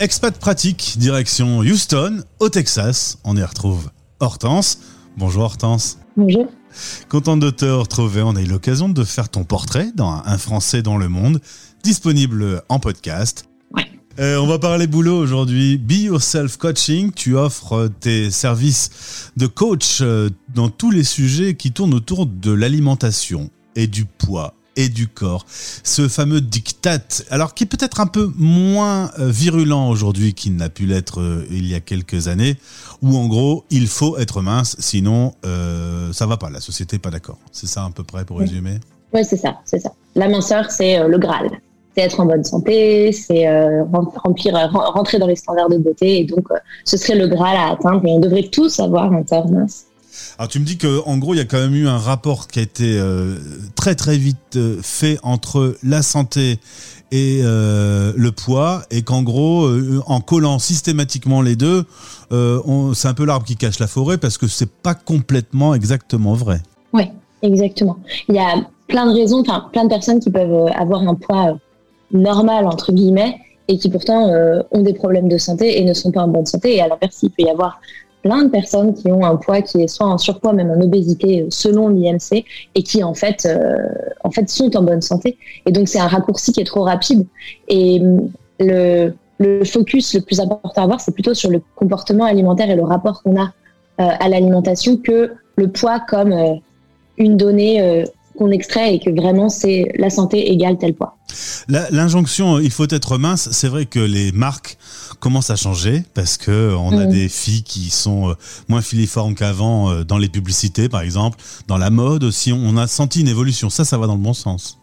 Expat pratique, direction Houston, au Texas. On y retrouve Hortense. Bonjour Hortense. Bonjour. Content de te retrouver. On a eu l'occasion de faire ton portrait dans Un Français dans le monde, disponible en podcast. Ouais. Euh, on va parler boulot aujourd'hui. Be Yourself Coaching. Tu offres tes services de coach euh, dans tous les sujets qui tournent autour de l'alimentation et du poids et du corps. Ce fameux diktat, alors qui est peut-être un peu moins euh, virulent aujourd'hui qu'il n'a pu l'être euh, il y a quelques années, où en gros, il faut être mince, sinon euh, ça va pas, la société n'est pas d'accord. C'est ça à peu près pour résumer? Oui, c'est ça, c'est ça. La minceur, c'est le Graal. C'est être en bonne santé, c'est remplir, rentrer dans les standards de beauté, et donc ce serait le Graal à atteindre, et on devrait tous avoir un corps mince. Alors tu me dis que en gros il y a quand même eu un rapport qui a été euh, très très vite euh, fait entre la santé et euh, le poids et qu'en gros en collant systématiquement les deux, c'est un peu l'arbre qui cache la forêt parce que c'est pas complètement exactement vrai. Oui, exactement. Il y a plein de raisons, enfin plein de personnes qui peuvent avoir un poids normal entre guillemets et qui pourtant ont des problèmes de santé et ne sont pas en bonne santé. Et à l'inverse, il peut y avoir plein de personnes qui ont un poids qui est soit en surpoids, même en obésité, euh, selon l'IMC, et qui en fait, euh, en fait sont en bonne santé. Et donc c'est un raccourci qui est trop rapide. Et le, le focus le plus important à avoir, c'est plutôt sur le comportement alimentaire et le rapport qu'on a euh, à l'alimentation que le poids comme une donnée qu'on extrait et que vraiment c'est la santé égale tel poids. L'injonction il faut être mince, c'est vrai que les marques commencent à changer parce que on a mm. des filles qui sont euh, moins filiformes qu'avant euh, dans les publicités par exemple, dans la mode aussi, on a senti une évolution. Ça, ça va dans le bon sens.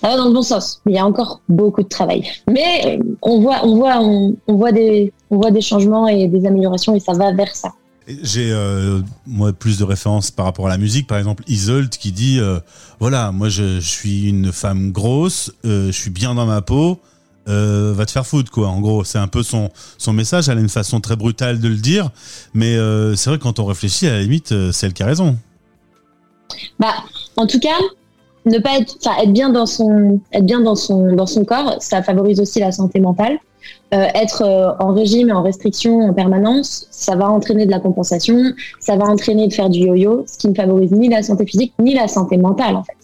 Ça va dans le bon sens, mais il y a encore beaucoup de travail. Mais euh, on voit, on voit, on, voit des, on voit des changements et des améliorations et ça va vers ça. J'ai euh, moi plus de références par rapport à la musique, par exemple Isolt qui dit euh, voilà moi je, suis une femme grosse, euh, je suis bien dans ma peau, va te faire foutre quoi. En gros c'est un peu son message. Elle a une façon très brutale de le dire, mais c'est vrai que quand on réfléchit à la limite c'est elle qui a raison. Bah en tout cas ne pas être, être bien dans son être bien dans son dans son corps, ça favorise aussi la santé mentale. Euh, être euh, en régime et en restriction en permanence, ça va entraîner de la compensation, ça va entraîner de faire du yo-yo, ce qui ne favorise ni la santé physique ni la santé mentale en fait.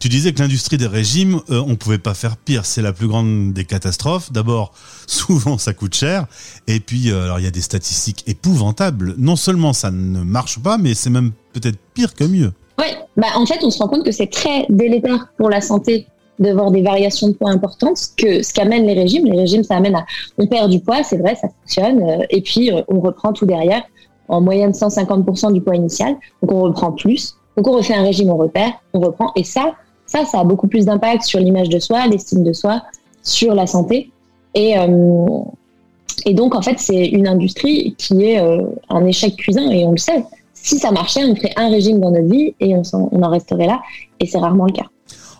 Tu disais que l'industrie des régimes, euh, on pouvait pas faire pire. C'est la plus grande des catastrophes. D'abord, souvent ça coûte cher, et puis alors il y a des statistiques épouvantables. Non seulement ça ne marche pas, mais c'est même peut-être pire que mieux. Ouais, bah en fait on se rend compte que c'est très délétère pour la santé de voir des variations de poids importantes, que ce qu'amènent les régimes. Les régimes, ça amène à, on perd du poids, c'est vrai, ça fonctionne, euh, et puis euh, on reprend tout derrière, en moyenne 150% du poids initial, donc on reprend plus. Donc on refait un régime, on repère, on reprend, et ça, ça, ça a beaucoup plus d'impact sur l'image de soi, l'estime de soi, sur la santé. Et, euh, et donc, en fait, c'est une industrie qui est un échec cuisant, et on le sait. Si ça marchait, on ferait un régime dans notre vie et on en resterait là, et c'est rarement le cas.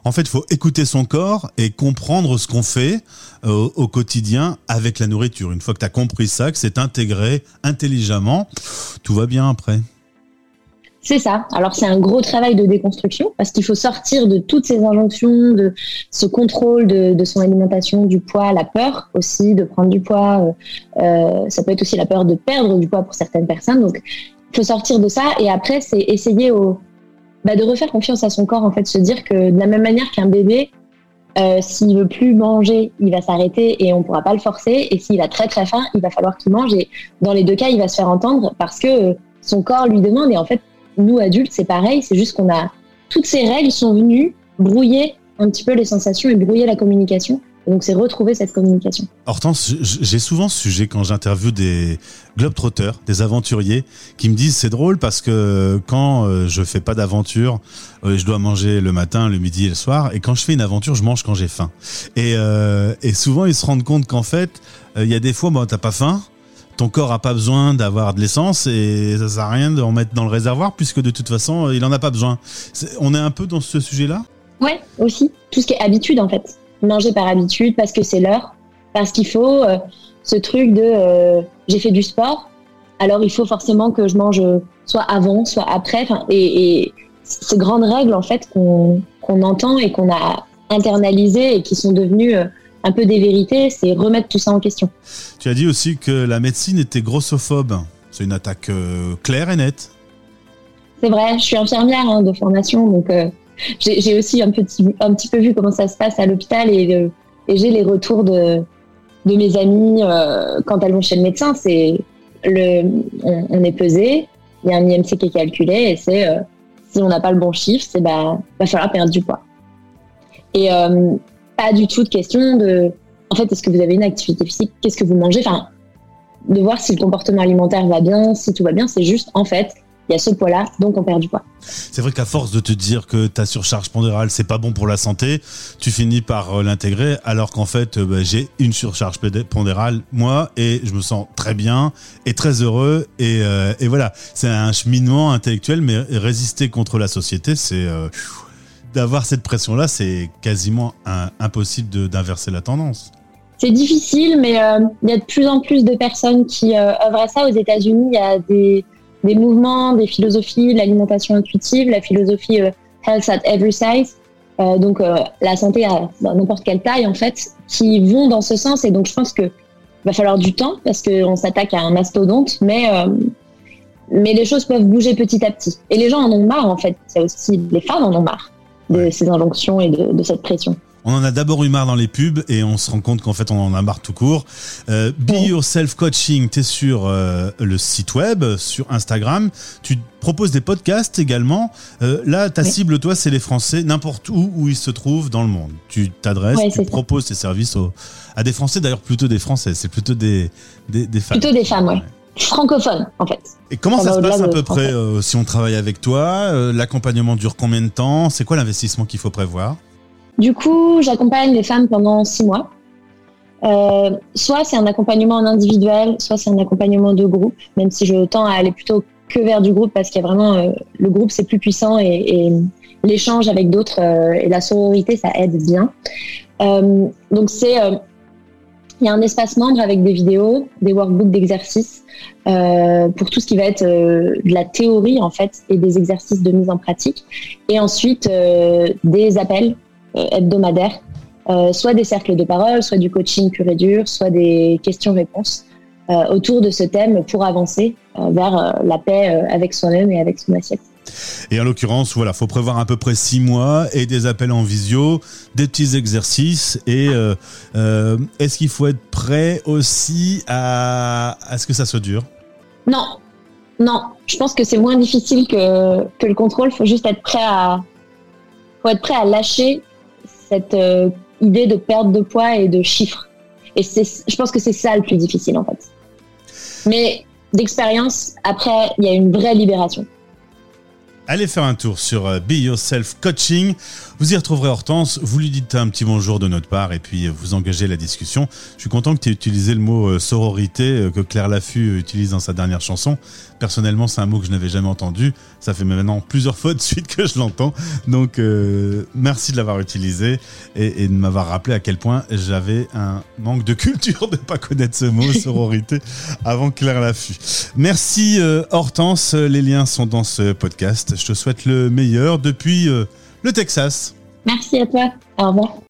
En fait, il faut écouter son corps et comprendre ce qu'on fait euh, au quotidien avec la nourriture. Une fois que tu as compris ça, que c'est intégré intelligemment, tout va bien après. C'est ça. Alors c'est un gros travail de déconstruction parce qu'il faut sortir de toutes ces injonctions, de ce contrôle de, son alimentation, du poids, la peur aussi de prendre du poids. Euh, euh, ça peut être aussi la peur de perdre du poids pour certaines personnes. Donc il faut sortir de ça et après c'est essayer au, bah, de refaire confiance à son corps, en fait, se dire que de la même manière qu'un bébé, euh, s'il veut plus manger, il va s'arrêter et on pourra pas le forcer. Et s'il a très très faim, il va falloir qu'il mange. Et dans les deux cas, il va se faire entendre parce que son corps lui demande. Et en fait, nous adultes, c'est pareil. C'est juste qu'on a toutes ces règles sont venues brouiller un petit peu les sensations et brouiller la communication donc, c'est retrouver cette communication. Hortense, j'ai souvent ce sujet quand j'interviewe des globetrotters, des aventuriers, qui me disent c'est drôle parce que quand euh, je fais pas d'aventure, euh, je dois manger le matin, le midi et le soir, et quand je fais une aventure, je mange quand j'ai faim. Et, euh, et, souvent, ils se rendent compte qu'en fait, il y a des fois, bon, t'as pas faim, ton corps a pas besoin d'avoir de l'essence et ça sert à rien de en mettre dans le réservoir puisque de toute façon, il en a pas besoin. on est un peu dans ce sujet-là? Ouais, aussi. Tout ce qui est habitude, en fait manger par habitude, parce que c'est l'heure, parce qu'il faut euh, ce truc de euh, j'ai fait du sport, alors il faut forcément que je mange soit avant, soit après. Et, et ces grandes règles en fait qu'on entend et qu'on a internalisées et qui sont devenues euh, un peu des vérités, c'est remettre tout ça en question. Tu as dit aussi que la médecine était grossophobe. C'est une attaque euh, claire et nette. C'est vrai, je suis infirmière hein, de formation, donc euh, j'ai aussi un petit, un petit peu vu comment ça se passe à l'hôpital et, euh, j'ai les retours de, de mes amies quand elles vont chez le médecin. C'est le, on, est pesé, il y a un IMC qui est calculé et c'est si on n'a pas le bon chiffre, c'est bah va falloir perdre du poids. Et pas du tout de question de, en fait, est-ce que vous avez une activité physique? Qu'est-ce que vous mangez? Enfin, de voir si le comportement alimentaire va bien, si tout va bien, c'est juste, en fait, il y a ce poids-là, donc on perd du poids. C'est vrai qu'à force de te dire que ta surcharge pondérale, c'est pas bon pour la santé, tu finis par euh, l'intégrer, alors qu'en fait, euh, bah, j'ai une surcharge pondérale, moi, et je me sens très bien et très heureux. Et, euh, et voilà, c'est un cheminement intellectuel, mais résister contre la société, c'est d'avoir cette pression-là, c'est quasiment impossible d'inverser la tendance. C'est difficile, mais euh, il y a de plus en plus de personnes qui euh, œuvrent à ça. Aux États-Unis, il y a des, des, mouvements, des philosophies, l'alimentation intuitive, la philosophie euh, Health at Every Size, donc la santé à n'importe quelle taille en fait, qui vont dans ce sens. Et donc je pense que va falloir du temps parce qu'on s'attaque à un mastodonte, mais mais les choses peuvent bouger petit à petit. Et les gens en ont marre en fait. C'est aussi les femmes en ont marre de ces injonctions et de, cette pression. On en a d'abord eu marre dans les pubs et on se rend compte qu'en fait on en a marre tout court. Euh, Be Yourself Coaching, tu es sur euh, le site web, sur Instagram. Tu proposes des podcasts également. Euh, là, ta cible, toi, c'est les Français, n'importe où où ils se trouvent dans le monde. Tu t'adresses, tu proposes tes services à des Français, d'ailleurs plutôt des Français, c'est plutôt des, des, des, femmes. Plutôt des femmes, oui francophone en fait. Et comment ça, se passe à peu près euh, si on travaille avec toi euh, L'accompagnement dure combien de temps? C'est quoi l'investissement qu'il faut prévoir? Du coup, j'accompagne les femmes pendant six mois. Euh, soit c'est un accompagnement en individuel, soit c'est un accompagnement de groupe, même si je tends à aller plutôt que vers du groupe parce qu'il y a vraiment le groupe c'est plus puissant et, l'échange avec d'autres et la sororité ça aide bien. donc c'est il y a un espace membre avec des vidéos, des workbooks d'exercices euh, pour tout ce qui va être euh, de la théorie en fait et des exercices de mise en pratique. Et ensuite euh, des appels euh, hebdomadaires, euh, soit des cercles de parole, soit du coaching pur et dur, soit des questions-réponses autour de ce thème pour avancer vers la paix avec soi-même et avec son assiette. Et en l'occurrence, voilà, faut prévoir à peu près six mois et des appels en visio, des petits exercices. Et euh, euh, est-ce qu'il faut être prêt aussi à, ce que ça soit dur? Non, non. Je pense que c'est moins difficile que, que le contrôle. Faut juste être prêt à, faut être prêt à lâcher cette euh, idée de perte de poids et de chiffres. Et je pense que c'est ça le plus difficile en fait. Mais d'expérience, après, il y a une vraie libération allez faire un tour sur euh, Be Yourself Coaching. Vous y retrouverez Hortense. Vous lui dites un petit bonjour de notre part et puis euh, vous engagez la discussion. Je suis content que tu aies utilisé le mot euh, sororité que Claire Laffut utilise dans sa dernière chanson. Personnellement, c'est un mot que je n'avais jamais entendu. Ça fait maintenant plusieurs fois de suite que je l'entends. Donc, merci de l'avoir utilisé et, de m'avoir rappelé à quel point j'avais un manque de culture de ne pas connaître ce mot, sororité, avant Claire Laffut. Merci Hortense. Les liens sont dans ce podcast. Je te souhaite le meilleur depuis euh, le Texas. Merci à toi. Au revoir.